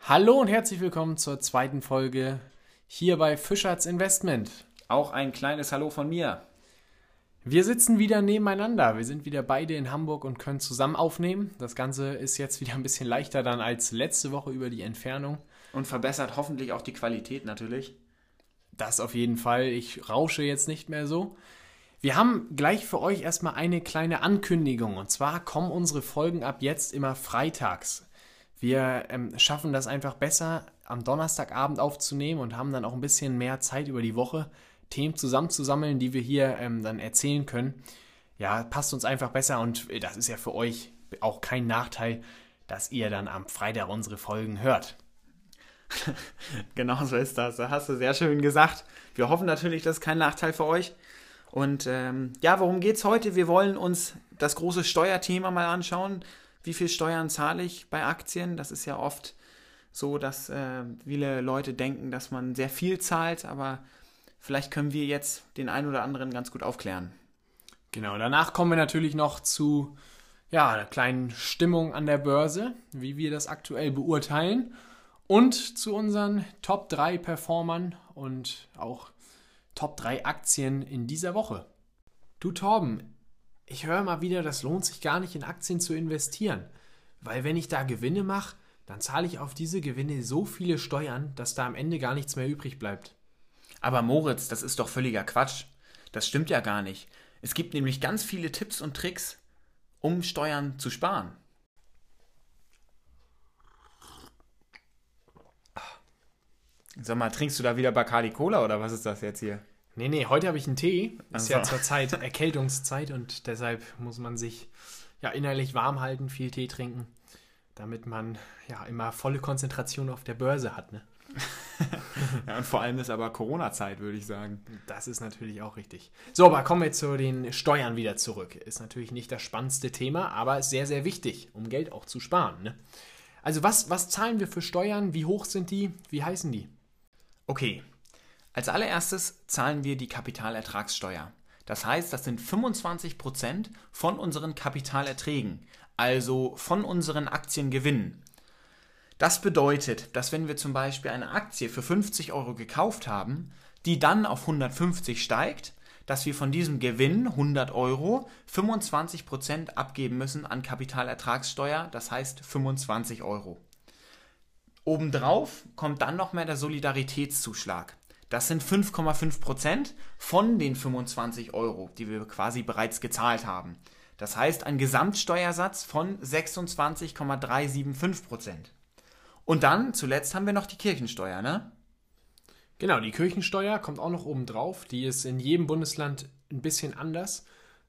Hallo und herzlich willkommen zur zweiten Folge hier bei Fischerts Investment. Auch ein kleines Hallo von mir. Wir sitzen wieder nebeneinander. Wir sind wieder beide in Hamburg und können zusammen aufnehmen. Das Ganze ist jetzt wieder ein bisschen leichter dann als letzte Woche über die Entfernung. Und verbessert hoffentlich auch die Qualität natürlich. Das auf jeden Fall. Ich rausche jetzt nicht mehr so. Wir haben gleich für euch erstmal eine kleine Ankündigung. Und zwar kommen unsere Folgen ab jetzt immer freitags. Wir ähm, schaffen das einfach besser, am Donnerstagabend aufzunehmen und haben dann auch ein bisschen mehr Zeit über die Woche, Themen zusammenzusammeln, die wir hier ähm, dann erzählen können. Ja, passt uns einfach besser und äh, das ist ja für euch auch kein Nachteil, dass ihr dann am Freitag unsere Folgen hört. genau so ist das. Da hast du sehr schön gesagt. Wir hoffen natürlich, das ist kein Nachteil für euch. Und ähm, ja, worum geht es heute? Wir wollen uns das große Steuerthema mal anschauen. Wie viel Steuern zahle ich bei Aktien? Das ist ja oft so, dass äh, viele Leute denken, dass man sehr viel zahlt, aber vielleicht können wir jetzt den einen oder anderen ganz gut aufklären. Genau, danach kommen wir natürlich noch zu ja, einer kleinen Stimmung an der Börse, wie wir das aktuell beurteilen und zu unseren Top 3 Performern und auch Top 3 Aktien in dieser Woche. Du Torben, ich höre mal wieder, das lohnt sich gar nicht in Aktien zu investieren, weil wenn ich da Gewinne mache, dann zahle ich auf diese Gewinne so viele Steuern, dass da am Ende gar nichts mehr übrig bleibt. Aber Moritz, das ist doch völliger Quatsch. Das stimmt ja gar nicht. Es gibt nämlich ganz viele Tipps und Tricks, um Steuern zu sparen. Sag mal, trinkst du da wieder Bacardi Cola oder was ist das jetzt hier? Nee, nee, heute habe ich einen Tee. Ist Also. ja zur Zeit Erkältungszeit und deshalb muss man sich ja innerlich warm halten, viel Tee trinken, damit man ja immer volle Konzentration auf der Börse hat. Ne? Ja, und vor allem ist aber Corona-Zeit, würde ich sagen. Das ist natürlich auch richtig. So, aber kommen wir zu den Steuern wieder zurück. Ist natürlich nicht das spannendste Thema, aber ist sehr, sehr wichtig, um Geld auch zu sparen. Ne? Also was, was zahlen wir für Steuern? Wie hoch sind die? Wie heißen die? Okay, als allererstes zahlen wir die Kapitalertragssteuer. Das heißt, das sind 25% von unseren Kapitalerträgen, also von unseren Aktiengewinnen. Das bedeutet, dass wenn wir zum Beispiel eine Aktie für 50 Euro gekauft haben, die dann auf 150 steigt, dass wir von diesem Gewinn 100 Euro 25% abgeben müssen an Kapitalertragssteuer, das heißt 25 Euro. Obendrauf kommt dann noch mehr der Solidaritätszuschlag. Das sind 5,5% von den 25 Euro, die wir quasi bereits gezahlt haben. Das heißt ein Gesamtsteuersatz von 26,375%. Und dann zuletzt haben wir noch die Kirchensteuer, ne? Genau, die Kirchensteuer kommt auch noch oben drauf. Die ist in jedem Bundesland ein bisschen anders,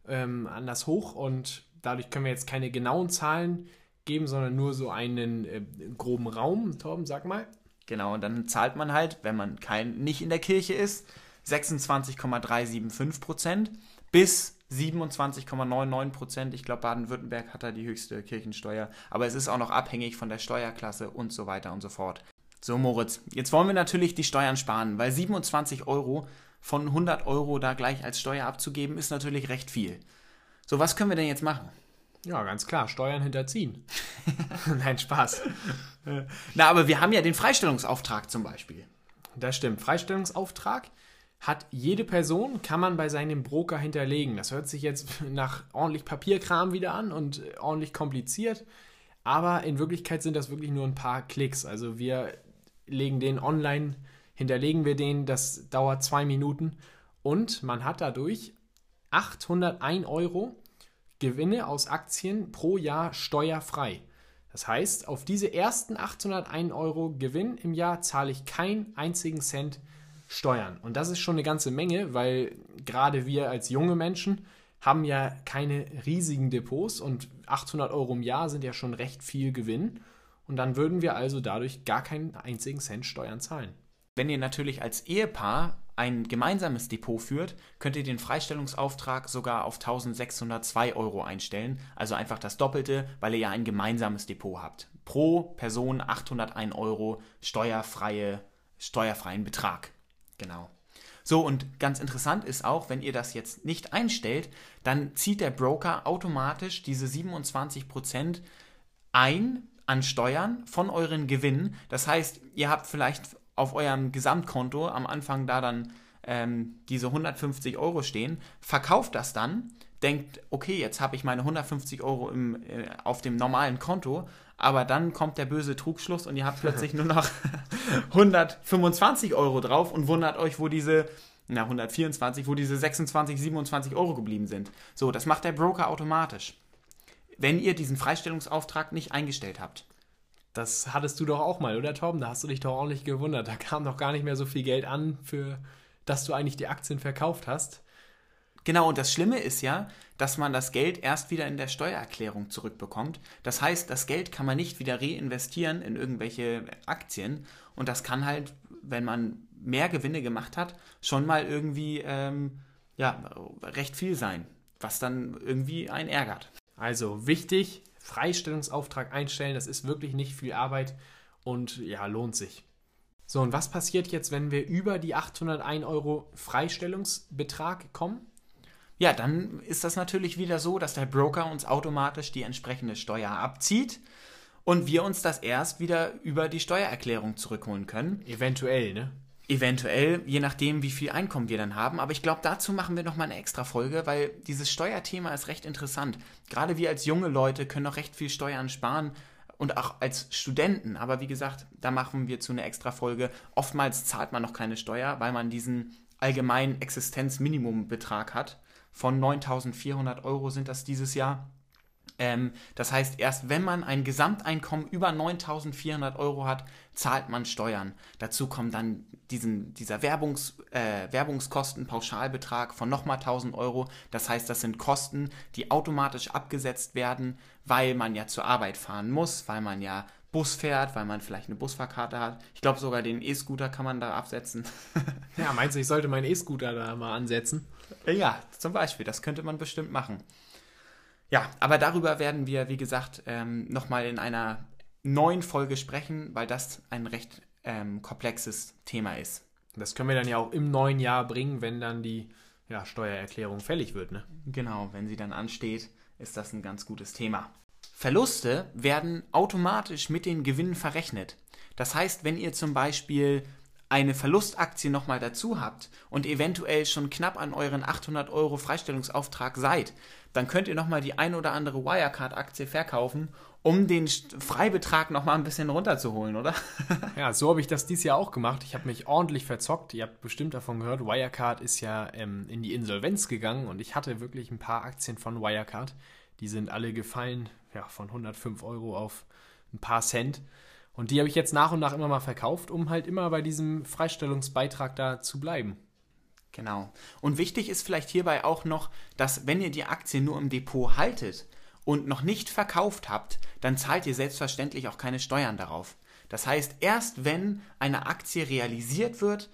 ähm, anders hoch und dadurch können wir jetzt keine genauen Zahlen geben, sondern nur so einen äh, groben Raum. Torben, sag mal. Genau, und dann zahlt man halt, wenn man kein, nicht in der Kirche ist, 26,375% bis 27,99%. Ich glaube, Baden-Württemberg hat da die höchste Kirchensteuer. Aber es ist auch noch abhängig von der Steuerklasse und so weiter und so fort. So, Moritz, jetzt wollen wir natürlich die Steuern sparen, weil 27 Euro von 100 Euro da gleich als Steuer abzugeben, ist natürlich recht viel. So, was können wir denn jetzt machen? Ja, ganz klar, Steuern hinterziehen. Nein, Spaß. Na, aber wir haben ja den Freistellungsauftrag zum Beispiel. Das stimmt. Freistellungsauftrag hat jede Person, kann man bei seinem Broker hinterlegen. Das hört sich jetzt nach ordentlich Papierkram wieder an und ordentlich kompliziert. Aber in Wirklichkeit sind das wirklich nur ein paar Klicks. Also wir legen den online, hinterlegen wir den, das dauert zwei Minuten. Und man hat dadurch 801 Euro Gewinne aus Aktien pro Jahr steuerfrei. Das heißt, auf diese ersten 801 Euro Gewinn im Jahr zahle ich keinen einzigen Cent Steuern. Und das ist schon eine ganze Menge, weil gerade wir als junge Menschen haben ja keine riesigen Depots und 800 Euro im Jahr sind ja schon recht viel Gewinn. Und dann würden wir also dadurch gar keinen einzigen Cent Steuern zahlen. Wenn ihr natürlich als Ehepaar ein gemeinsames Depot führt, könnt ihr den Freistellungsauftrag sogar auf 1602 Euro einstellen. Also einfach das Doppelte, weil ihr ja ein gemeinsames Depot habt. Pro Person 801 Euro steuerfreie, steuerfreien Betrag. Genau. So, und ganz interessant ist auch, wenn ihr das jetzt nicht einstellt, dann zieht der Broker automatisch diese 27% ein an Steuern von euren Gewinnen. Das heißt, ihr habt vielleicht auf eurem Gesamtkonto am Anfang da dann ähm, diese 150 Euro stehen, verkauft das dann, denkt, okay, jetzt habe ich meine 150 Euro im, äh, auf dem normalen Konto, aber dann kommt der böse Trugschluss und ihr habt plötzlich nur noch 125 Euro drauf und wundert euch, wo diese, na 124, wo diese 26, 27 Euro geblieben sind. So, das macht der Broker automatisch. Wenn ihr diesen Freistellungsauftrag nicht eingestellt habt. Das hattest du doch auch mal, oder Torben? Da hast du dich doch ordentlich gewundert. Da kam doch gar nicht mehr so viel Geld an, für dass du eigentlich die Aktien verkauft hast. Genau, und das Schlimme ist ja, dass man das Geld erst wieder in der Steuererklärung zurückbekommt. Das heißt, das Geld kann man nicht wieder reinvestieren in irgendwelche Aktien. Und das kann halt, wenn man mehr Gewinne gemacht hat, schon mal irgendwie ähm, ja, recht viel sein, was dann irgendwie einen ärgert. Also wichtig, Freistellungsauftrag einstellen, das ist wirklich nicht viel Arbeit und ja, lohnt sich. So, und was passiert jetzt, wenn wir über die 801 Euro Freistellungsbetrag kommen? Ja, dann ist das natürlich wieder so, dass der Broker uns automatisch die entsprechende Steuer abzieht und wir uns das erst wieder über die Steuererklärung zurückholen können. Eventuell, ne? Eventuell, je nachdem, wie viel Einkommen wir dann haben. Aber ich glaube, dazu machen wir nochmal eine extra Folge, weil dieses Steuerthema ist recht interessant. Gerade wir als junge Leute können noch recht viel Steuern sparen und auch als Studenten. Aber wie gesagt, da machen wir zu einer extra Folge. Oftmals zahlt man noch keine Steuer, weil man diesen allgemeinen Existenzminimumbetrag hat von 9.400 Euro sind das dieses Jahr. Ähm, das heißt, erst wenn man ein Gesamteinkommen über 9.400 Euro hat, zahlt man Steuern. Dazu kommt dann diesen, dieser Werbungs, äh, Werbungskostenpauschalbetrag von nochmal 1.000 Euro. Das heißt, das sind Kosten, die automatisch abgesetzt werden, weil man ja zur Arbeit fahren muss, weil man ja Bus fährt, weil man vielleicht eine Busfahrkarte hat. Ich glaube, sogar den E-Scooter kann man da absetzen. ja, meinst du, ich sollte meinen E-Scooter da mal ansetzen? Ja, zum Beispiel. Das könnte man bestimmt machen. Ja, aber darüber werden wir, wie gesagt, ähm, nochmal in einer neuen Folge sprechen, weil das ein recht ähm, komplexes Thema ist. Das können wir dann ja auch im neuen Jahr bringen, wenn dann die ja, Steuererklärung fällig wird. Ne? Genau, wenn sie dann ansteht, ist das ein ganz gutes Thema. Verluste werden automatisch mit den Gewinnen verrechnet. Das heißt, wenn ihr zum Beispiel eine Verlustaktie nochmal dazu habt und eventuell schon knapp an euren 800 Euro Freistellungsauftrag seid, dann könnt ihr nochmal die ein oder andere Wirecard-Aktie verkaufen, um den Freibetrag nochmal ein bisschen runterzuholen, oder? ja, so habe ich das dieses Jahr auch gemacht. Ich habe mich ordentlich verzockt. Ihr habt bestimmt davon gehört, Wirecard ist ja ähm, in die Insolvenz gegangen und ich hatte wirklich ein paar Aktien von Wirecard. Die sind alle gefallen ja, von 105 Euro auf ein paar Cent. Und die habe ich jetzt nach und nach immer mal verkauft, um halt immer bei diesem Freistellungsbeitrag da zu bleiben. Genau. Und wichtig ist vielleicht hierbei auch noch, dass wenn ihr die Aktie nur im Depot haltet und noch nicht verkauft habt, dann zahlt ihr selbstverständlich auch keine Steuern darauf. Das heißt, erst wenn eine Aktie realisiert wird,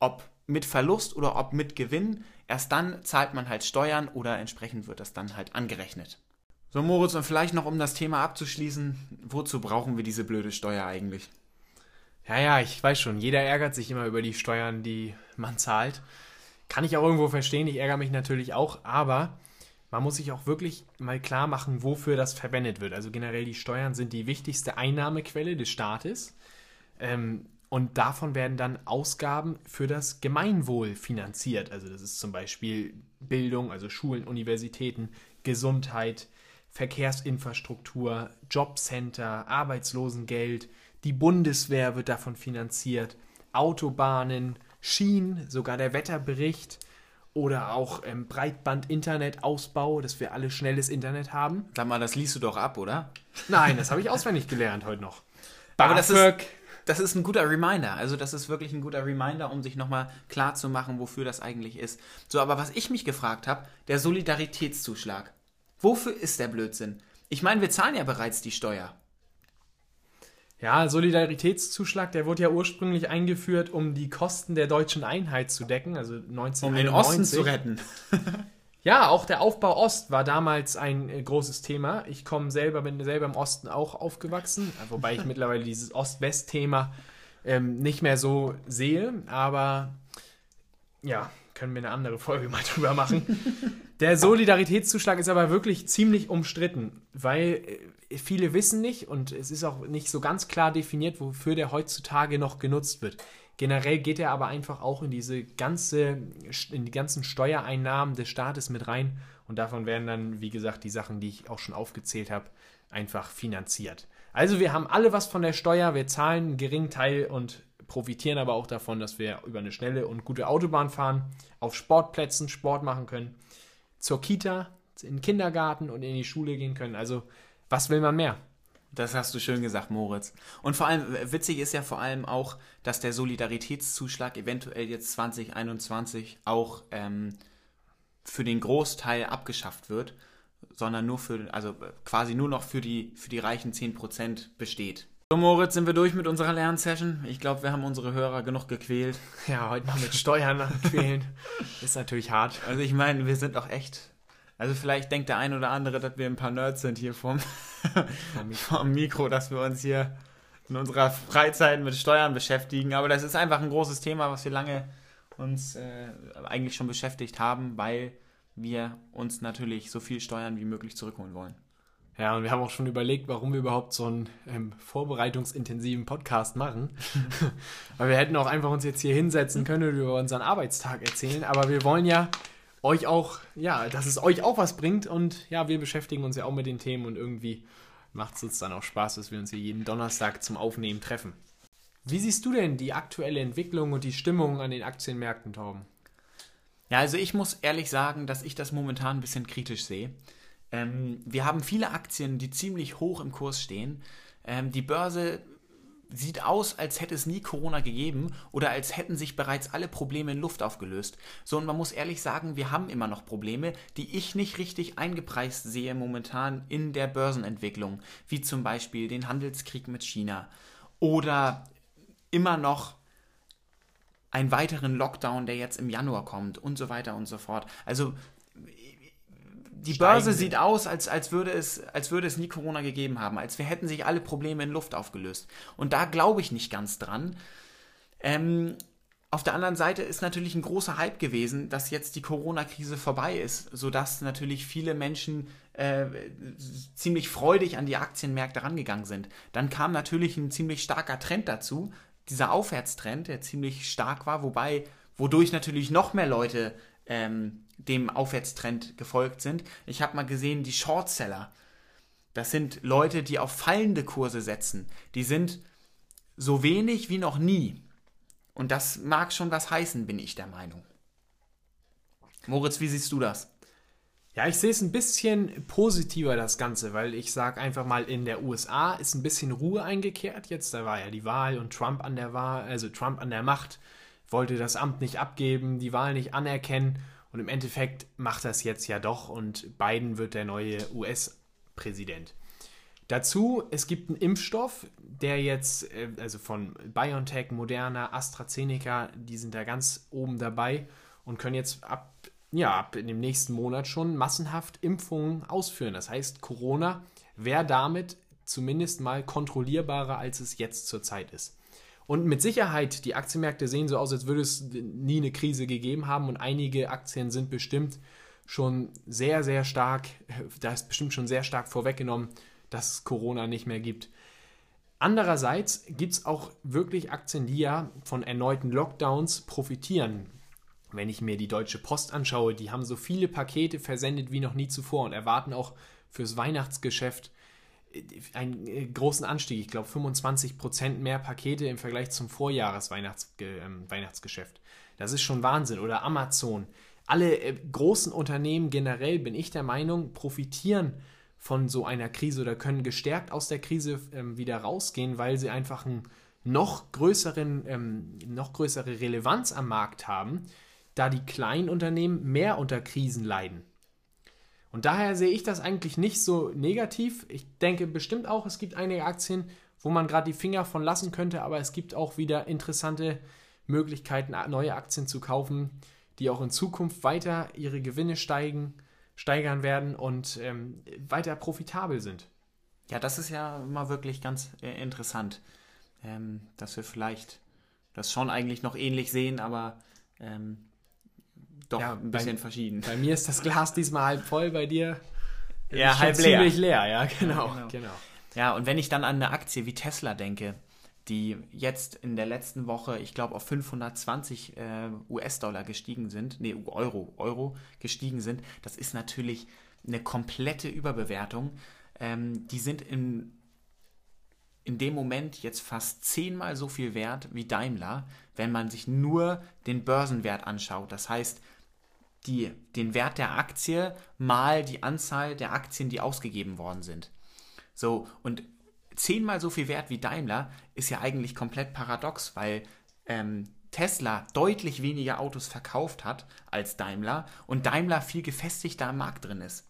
ob mit Verlust oder ob mit Gewinn, erst dann zahlt man halt Steuern oder entsprechend wird das dann halt angerechnet. So, Moritz, und vielleicht noch, um das Thema abzuschließen, wozu brauchen wir diese blöde Steuer eigentlich? Ja, ja, ich weiß schon, jeder ärgert sich immer über die Steuern, die man zahlt. Kann ich auch irgendwo verstehen, ich ärgere mich natürlich auch, aber man muss sich auch wirklich mal klar machen, wofür das verwendet wird. Also generell die Steuern sind die wichtigste Einnahmequelle des Staates. Ähm, und davon werden dann Ausgaben für das Gemeinwohl finanziert. Also das ist zum Beispiel Bildung, also Schulen, Universitäten, Gesundheit, Verkehrsinfrastruktur, Jobcenter, Arbeitslosengeld, die Bundeswehr wird davon finanziert, Autobahnen, Schienen, sogar der Wetterbericht oder auch ähm, Breitband-Internetausbau, dass wir alle schnelles Internet haben. Sag mal, das liest du doch ab, oder? Nein, das habe ich auswendig gelernt heute noch. Aber das ist, das ist ein guter Reminder. Also das ist wirklich ein guter Reminder, um sich nochmal klar zu machen, wofür das eigentlich ist. So, aber was ich mich gefragt habe, der Solidaritätszuschlag. Wofür ist der Blödsinn? Ich meine, wir zahlen ja bereits die Steuer. Ja, Solidaritätszuschlag, der wurde ja ursprünglich eingeführt, um die Kosten der deutschen Einheit zu decken, also 1991. Um den Osten zu retten. ja, auch der Aufbau Ost war damals ein äh, großes Thema. Ich komme selber, bin selber im Osten auch aufgewachsen, wobei ich mittlerweile dieses Ost-West-Thema ähm, nicht mehr so sehe. Aber ja, können wir eine andere Folge mal drüber machen. Der Solidaritätszuschlag ist aber wirklich ziemlich umstritten, weil äh, viele wissen nicht und es ist auch nicht so ganz klar definiert, wofür der heutzutage noch genutzt wird. Generell geht er aber einfach auch in diese ganze, in die ganzen Steuereinnahmen des Staates mit rein und davon werden dann, wie gesagt, die Sachen, die ich auch schon aufgezählt habe, einfach finanziert. Also wir haben alle was von der Steuer, wir zahlen einen geringen Teil und profitieren aber auch davon, dass wir über eine schnelle und gute Autobahn fahren, auf Sportplätzen Sport machen können, zur Kita, in den Kindergarten und in die Schule gehen können. Also was will man mehr? Das hast du schön gesagt, Moritz. Und vor allem, witzig ist ja vor allem auch, dass der Solidaritätszuschlag eventuell jetzt 2021 auch ähm, für den Großteil abgeschafft wird, sondern nur für, also quasi nur noch für die, für die reichen 10% besteht. So, Moritz, sind wir durch mit unserer Lernsession? Ich glaube, wir haben unsere Hörer genug gequält. Ja, heute noch mit Steuern quälen. Ist natürlich hart. Also ich meine, wir sind auch echt also vielleicht denkt der ein oder andere, dass wir ein paar Nerds sind hier vom, vom Mikro, dass wir uns hier in unserer Freizeit mit Steuern beschäftigen. Aber das ist einfach ein großes Thema, was wir lange uns äh, eigentlich schon beschäftigt haben, weil wir uns natürlich so viel Steuern wie möglich zurückholen wollen. Ja, und wir haben auch schon überlegt, warum wir überhaupt so einen ähm, vorbereitungsintensiven Podcast machen. Weil wir hätten auch einfach uns jetzt hier hinsetzen können und über unseren Arbeitstag erzählen. Aber wir wollen ja euch auch, ja, dass es euch auch was bringt. Und ja, wir beschäftigen uns ja auch mit den Themen und irgendwie macht es uns dann auch Spaß, dass wir uns hier jeden Donnerstag zum Aufnehmen treffen. Wie siehst du denn die aktuelle Entwicklung und die Stimmung an den Aktienmärkten, Torben? Ja, also ich muss ehrlich sagen, dass ich das momentan ein bisschen kritisch sehe. Ähm, wir haben viele Aktien, die ziemlich hoch im Kurs stehen. Ähm, die Börse sieht aus, als hätte es nie Corona gegeben oder als hätten sich bereits alle Probleme in Luft aufgelöst. So, und man muss ehrlich sagen, wir haben immer noch Probleme, die ich nicht richtig eingepreist sehe momentan in der Börsenentwicklung, wie zum Beispiel den Handelskrieg mit China oder immer noch einen weiteren Lockdown, der jetzt im Januar kommt und so weiter und so fort. Also die Börse sieht aus, als, als, würde es, als würde es nie Corona gegeben haben, als wir hätten sich alle Probleme in Luft aufgelöst. Und da glaube ich nicht ganz dran. Ähm, auf der anderen Seite ist natürlich ein großer Hype gewesen, dass jetzt die Corona-Krise vorbei ist, sodass natürlich viele Menschen äh, ziemlich freudig an die Aktienmärkte rangegangen sind. Dann kam natürlich ein ziemlich starker Trend dazu, dieser Aufwärtstrend, der ziemlich stark war, wobei, wodurch natürlich noch mehr Leute ähm, dem Aufwärtstrend gefolgt sind. Ich habe mal gesehen, die Shortseller, das sind Leute, die auf fallende Kurse setzen. Die sind so wenig wie noch nie. Und das mag schon was heißen, bin ich der Meinung. Moritz, wie siehst du das? Ja, ich sehe es ein bisschen positiver, das Ganze, weil ich sage einfach mal, in der USA ist ein bisschen Ruhe eingekehrt jetzt. Da war ja die Wahl und Trump an der Wahl, also Trump an der Macht, wollte das Amt nicht abgeben, die Wahl nicht anerkennen und im Endeffekt macht das jetzt ja doch und Biden wird der neue US-Präsident. Dazu, es gibt einen Impfstoff, der jetzt, äh, also von BioNTech, Moderna, AstraZeneca, die sind da ganz oben dabei und können jetzt ab, ja, ab in dem nächsten Monat schon massenhaft Impfungen ausführen. Das heißt, Corona wäre damit zumindest mal kontrollierbarer, als es jetzt zurzeit ist. Und mit Sicherheit, die Aktienmärkte sehen so aus, als würde es nie eine Krise gegeben haben und einige Aktien sind bestimmt schon sehr, sehr stark, da ist bestimmt schon sehr stark vorweggenommen, dass es Corona nicht mehr gibt. Andererseits gibt es auch wirklich Aktien, die ja von erneuten Lockdowns profitieren. Wenn ich mir die Deutsche Post anschaue, die haben so viele Pakete versendet wie noch nie zuvor und erwarten auch fürs Weihnachtsgeschäft einen äh, großen Anstieg. Ich glaube, 25 Prozent mehr Pakete im Vergleich zum Vorjahresweihnachtsgeschäft. Ähm, das ist schon Wahnsinn. Oder Amazon. Alle äh, großen Unternehmen generell, bin ich der Meinung, profitieren von so einer Krise oder können gestärkt aus der Krise ähm, wieder rausgehen, weil sie einfach einen noch größeren, ähm, noch größere Relevanz am Markt haben, da die kleinen Unternehmen mehr unter Krisen leiden. Und daher sehe ich das eigentlich nicht so negativ. Ich denke bestimmt auch, es gibt einige Aktien, wo man gerade die Finger von lassen könnte, aber es gibt auch wieder interessante Möglichkeiten, neue Aktien zu kaufen, die auch in Zukunft weiter ihre Gewinne steigen, steigern werden und ähm, weiter profitabel sind. Ja, das ist ja mal wirklich ganz äh, interessant, ähm, dass wir vielleicht das schon eigentlich noch ähnlich sehen, aber ähm, doch Ja, ein bei- bisschen verschieden. Bei mir ist das Glas diesmal halb voll, bei dir Ja, halb leer. ziemlich leer. Ja, genau, genau. genau. Ja, und wenn ich dann an eine Aktie wie Tesla denke, die jetzt in der letzten Woche, ich glaube, auf 520 äh, US-Dollar gestiegen sind, nee, Euro, Euro gestiegen sind, das ist natürlich eine komplette Überbewertung. Ähm, die sind in, in dem Moment jetzt fast zehnmal so viel wert wie Daimler, wenn man sich nur den Börsenwert anschaut. Das heißt, die, den Wert der Aktie mal die Anzahl der Aktien, die ausgegeben worden sind. So, und zehnmal so viel wert wie Daimler ist ja eigentlich komplett paradox, weil ähm, Tesla deutlich weniger Autos verkauft hat als Daimler und Daimler viel gefestigter am Markt drin ist.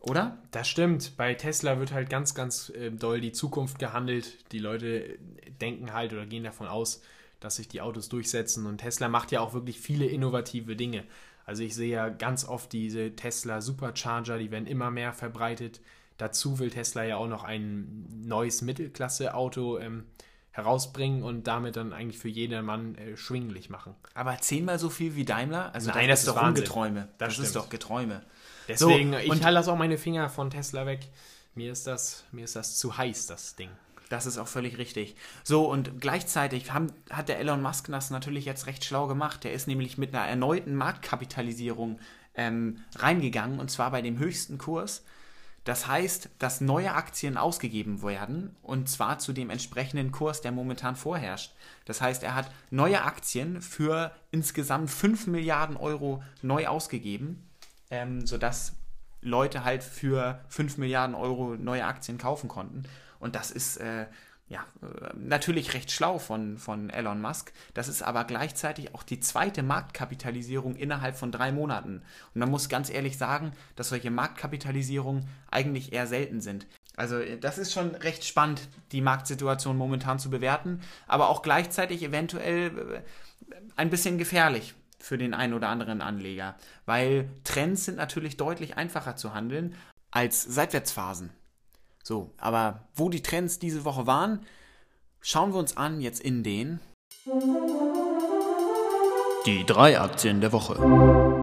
Oder? Das stimmt. Bei Tesla wird halt ganz, ganz äh, doll die Zukunft gehandelt. Die Leute denken halt oder gehen davon aus, dass sich die Autos durchsetzen. Und Tesla macht ja auch wirklich viele innovative Dinge. Also ich sehe ja ganz oft diese Tesla Supercharger, die werden immer mehr verbreitet. Dazu will Tesla ja auch noch ein neues Mittelklasse-Auto ähm, herausbringen und damit dann eigentlich für jedermann äh, schwinglich machen. Aber zehnmal so viel wie Daimler? Also Nein, das ist ist doch Wahnsinn. Ungeträume. Das Das, ist doch Geträume. Deswegen, So, ich und- halte das auch meine Finger von Tesla weg. Mir ist das, mir ist das zu heiß, das Ding. Das ist auch völlig richtig. So, und gleichzeitig haben, hat der Elon Musk das natürlich jetzt recht schlau gemacht. Der ist nämlich mit einer erneuten Marktkapitalisierung ähm, reingegangen, und zwar bei dem höchsten Kurs. Das heißt, dass neue Aktien ausgegeben werden, und zwar zu dem entsprechenden Kurs, der momentan vorherrscht. Das heißt, er hat neue Aktien für insgesamt 5 Milliarden Euro neu ausgegeben, ähm, sodass Leute halt für 5 Milliarden Euro neue Aktien kaufen konnten. Und das ist äh, ja äh, natürlich recht schlau von, von Elon Musk. Das ist aber gleichzeitig auch die zweite Marktkapitalisierung innerhalb von drei Monaten. Und man muss ganz ehrlich sagen, dass solche Marktkapitalisierungen eigentlich eher selten sind. Also äh, das ist schon recht spannend, die Marktsituation momentan zu bewerten, aber auch gleichzeitig eventuell äh, ein bisschen gefährlich für den einen oder anderen Anleger, weil Trends sind natürlich deutlich einfacher zu handeln als Seitwärtsphasen. So, aber wo die Trends diese Woche waren, schauen wir uns an jetzt in den die drei Aktien der Woche.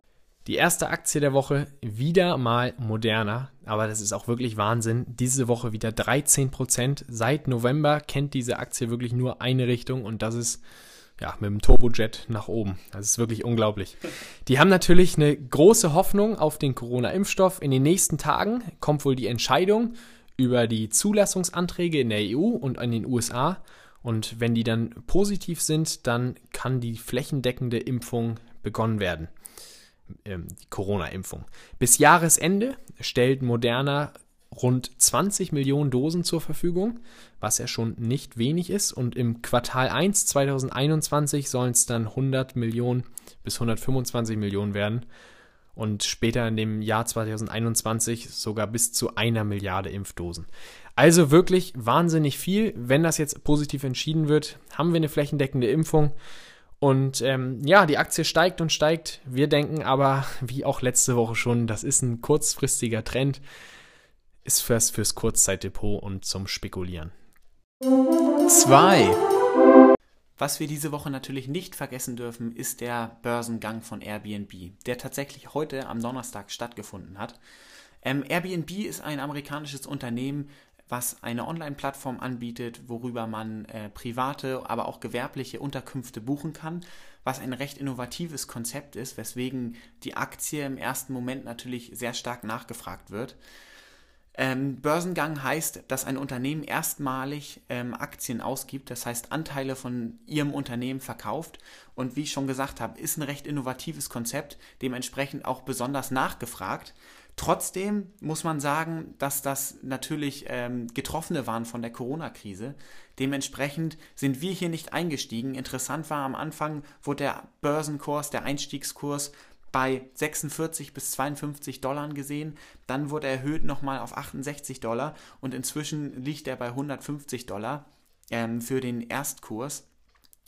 Die erste Aktie der Woche wieder mal moderner, aber das ist auch wirklich Wahnsinn. Diese Woche wieder 13%. Seit November kennt diese Aktie wirklich nur eine Richtung und das ist ja mit dem Turbojet nach oben. Das ist wirklich unglaublich. Die haben natürlich eine große Hoffnung auf den Corona-Impfstoff. In den nächsten Tagen kommt wohl die Entscheidung über die Zulassungsanträge in der EU und in den USA. Und wenn die dann positiv sind, dann kann die flächendeckende Impfung begonnen werden ähm, die Corona-Impfung. Bis Jahresende stellt Moderna rund 20 Millionen Dosen zur Verfügung, was ja schon nicht wenig ist. Und im Quartal 1 2021 sollen es dann 100 Millionen bis 125 Millionen werden. Und später in dem Jahr 2021 sogar bis zu einer Milliarde Impfdosen. Also wirklich wahnsinnig viel. Wenn das jetzt positiv entschieden wird, haben wir eine flächendeckende Impfung. Und ähm, ja, die Aktie steigt und steigt. Wir denken aber, wie auch letzte Woche schon, das ist ein kurzfristiger Trend. Ist fürs, fürs Kurzzeitdepot und zum Spekulieren. 2. Was wir diese Woche natürlich nicht vergessen dürfen, ist der Börsengang von Airbnb, der tatsächlich heute am Donnerstag stattgefunden hat. Ähm, Airbnb ist ein amerikanisches Unternehmen, was eine Online-Plattform anbietet, worüber man äh, private, aber auch gewerbliche Unterkünfte buchen kann, was ein recht innovatives Konzept ist, weswegen die Aktie im ersten Moment natürlich sehr stark nachgefragt wird. Ähm, Börsengang heißt, dass ein Unternehmen erstmalig ähm, Aktien ausgibt, das heißt Anteile von ihrem Unternehmen verkauft. Und wie ich schon gesagt habe, ist ein recht innovatives Konzept, dementsprechend auch besonders nachgefragt. Trotzdem muss man sagen, dass das natürlich ähm, Getroffene waren von der Corona-Krise. Dementsprechend sind wir hier nicht eingestiegen. Interessant war am Anfang, wurde der Börsenkurs, der Einstiegskurs bei 46 bis 52 Dollar gesehen. Dann wurde er erhöht nochmal auf 68 Dollar und inzwischen liegt er bei 150 Dollar ähm, für den Erstkurs,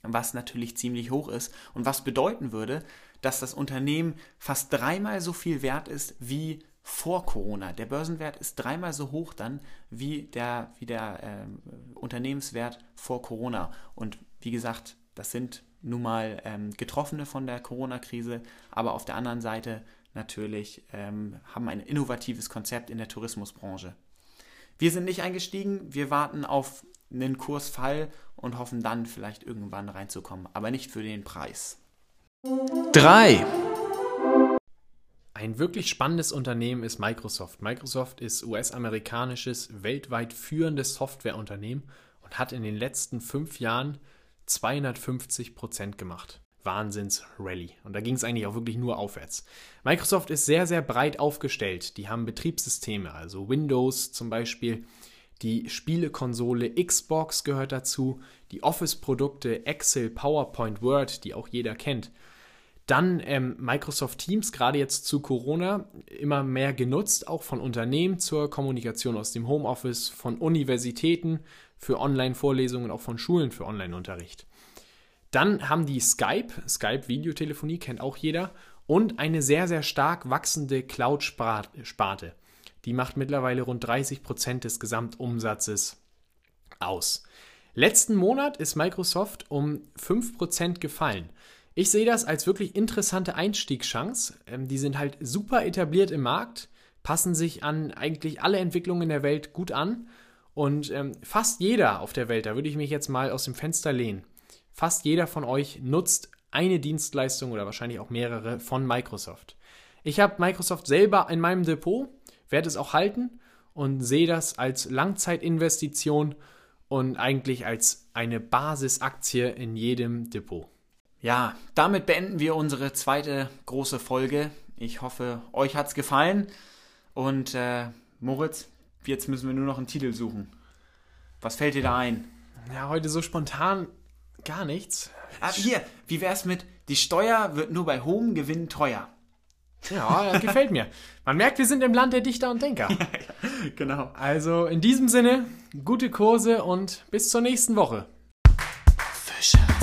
was natürlich ziemlich hoch ist und was bedeuten würde, dass das Unternehmen fast dreimal so viel wert ist wie vor Corona. Der Börsenwert ist dreimal so hoch dann wie der, wie der ähm, Unternehmenswert vor Corona. Und wie gesagt, das sind nun mal ähm, Getroffene von der Corona-Krise, aber auf der anderen Seite natürlich ähm, haben ein innovatives Konzept in der Tourismusbranche. Wir sind nicht eingestiegen, wir warten auf einen Kursfall und hoffen dann vielleicht irgendwann reinzukommen, aber nicht für den Preis. 3. Ein wirklich spannendes Unternehmen ist Microsoft. Microsoft ist US-amerikanisches, weltweit führendes Softwareunternehmen und hat in den letzten fünf Jahren 250 Prozent gemacht. Wahnsinns-Rally. Und da ging es eigentlich auch wirklich nur aufwärts. Microsoft ist sehr, sehr breit aufgestellt. Die haben Betriebssysteme, also Windows zum Beispiel. Die Spielekonsole Xbox gehört dazu. Die Office-Produkte Excel, PowerPoint, Word, die auch jeder kennt. Dann ähm, Microsoft Teams, gerade jetzt zu Corona, immer mehr genutzt, auch von Unternehmen zur Kommunikation aus dem Homeoffice, von Universitäten für Online-Vorlesungen, auch von Schulen für Online-Unterricht. Dann haben die Skype, Skype Videotelefonie kennt auch jeder, und eine sehr, sehr stark wachsende Cloud-Sparte. Die macht mittlerweile rund 30 Prozent des Gesamtumsatzes aus. Letzten Monat ist Microsoft um 5% gefallen. Ich sehe das als wirklich interessante Einstiegschance. Ähm, die sind halt super etabliert im Markt, passen sich an eigentlich alle Entwicklungen der Welt gut an. Und ähm, fast jeder auf der Welt, da würde ich mich jetzt mal aus dem Fenster lehnen, fast jeder von euch nutzt eine Dienstleistung oder wahrscheinlich auch mehrere von Microsoft. Ich habe Microsoft selber in meinem Depot, werde es auch halten und sehe das als Langzeitinvestition und eigentlich als eine Basisaktie in jedem Depot. Ja, damit beenden wir unsere zweite große Folge. Ich hoffe, euch hat es gefallen. Und äh, Moritz, jetzt müssen wir nur noch einen Titel suchen. Was fällt dir da ein? Ja, heute so spontan gar nichts. Ah, hier, wie wär's mit Die Steuer wird nur bei hohem Gewinn teuer? Ja, das gefällt mir. Man merkt, wir sind im Land der Dichter und Denker. genau. Also in diesem Sinne, gute Kurse und bis zur nächsten Woche. Fischer.